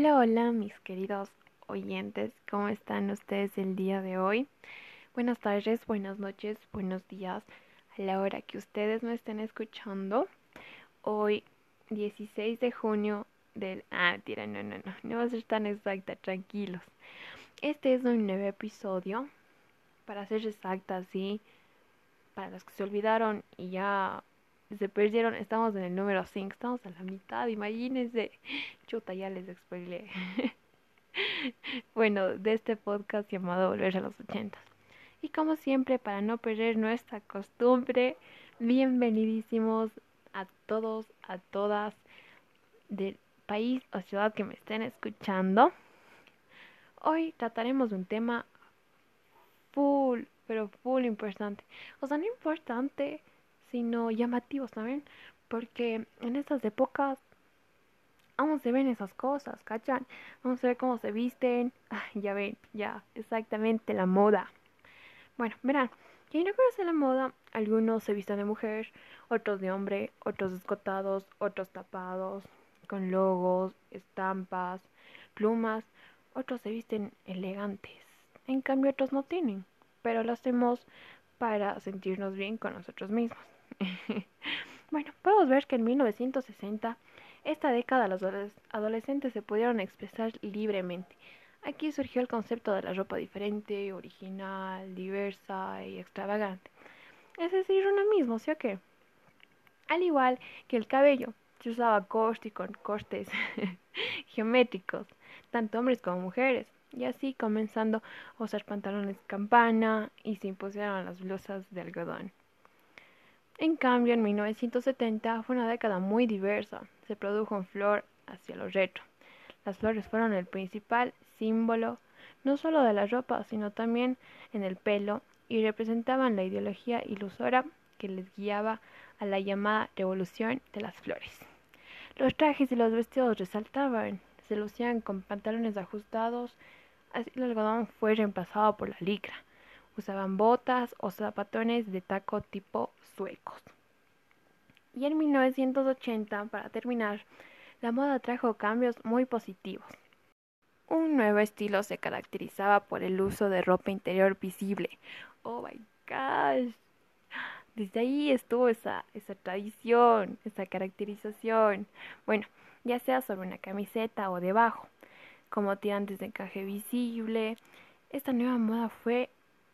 Hola, mis queridos oyentes, ¿cómo están ustedes el día de hoy? Buenas tardes, buenas noches, buenos días a la hora que ustedes me estén escuchando. Hoy, 16 de junio del... Ah, tira, no, no, no, no va a ser tan exacta, tranquilos. Este es un nuevo episodio, para ser exacta, sí, para los que se olvidaron y ya se perdieron, estamos en el número 5, estamos a la mitad, imagínense. Chuta, ya les expliqué. bueno, de este podcast llamado Volver a los 80. Y como siempre, para no perder nuestra costumbre, bienvenidísimos a todos, a todas del país o ciudad que me estén escuchando. Hoy trataremos de un tema full, pero full importante. O sea, no importante sino llamativos también, porque en estas épocas aún se ven esas cosas, ¿cachan? Vamos a ver cómo se visten, ya ven, ya, exactamente la moda. Bueno, verán, quien no conoce la moda, algunos se visten de mujer, otros de hombre, otros escotados, otros tapados, con logos, estampas, plumas, otros se visten elegantes, en cambio otros no tienen, pero lo hacemos para sentirnos bien con nosotros mismos. bueno, podemos ver que en 1960, esta década, los adolescentes se pudieron expresar libremente. Aquí surgió el concepto de la ropa diferente, original, diversa y extravagante. Es decir, uno mismo, ¿sí o qué? Al igual que el cabello, se usaba corte y con cortes geométricos, tanto hombres como mujeres, y así comenzando a usar pantalones campana y se impusieron las blusas de algodón. En cambio, en 1970 fue una década muy diversa. Se produjo en flor hacia lo retro. Las flores fueron el principal símbolo no solo de la ropa, sino también en el pelo y representaban la ideología ilusora que les guiaba a la llamada revolución de las flores. Los trajes y los vestidos resaltaban, se lucían con pantalones ajustados, así el algodón fue reemplazado por la licra. Usaban botas o zapatones de taco tipo suecos. Y en 1980, para terminar, la moda trajo cambios muy positivos. Un nuevo estilo se caracterizaba por el uso de ropa interior visible. Oh my gosh. Desde ahí estuvo esa, esa tradición, esa caracterización. Bueno, ya sea sobre una camiseta o debajo, como tirantes de encaje visible. Esta nueva moda fue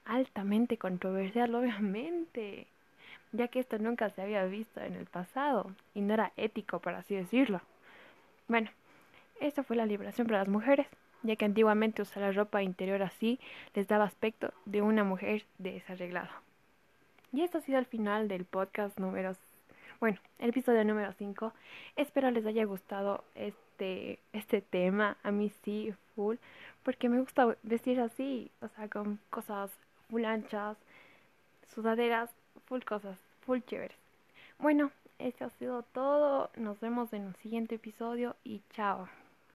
altamente controversial, obviamente, ya que esto nunca se había visto en el pasado y no era ético, por así decirlo. Bueno, esta fue la liberación para las mujeres, ya que antiguamente usar la ropa interior así les daba aspecto de una mujer desarreglada. Y esto ha sido el final del podcast número, bueno, el episodio número 5. Espero les haya gustado este, este tema, a mí sí, full, porque me gusta vestir así, o sea, con cosas full anchas, sudaderas, full cosas, full chéveres. Bueno, eso ha sido todo. Nos vemos en un siguiente episodio y chao.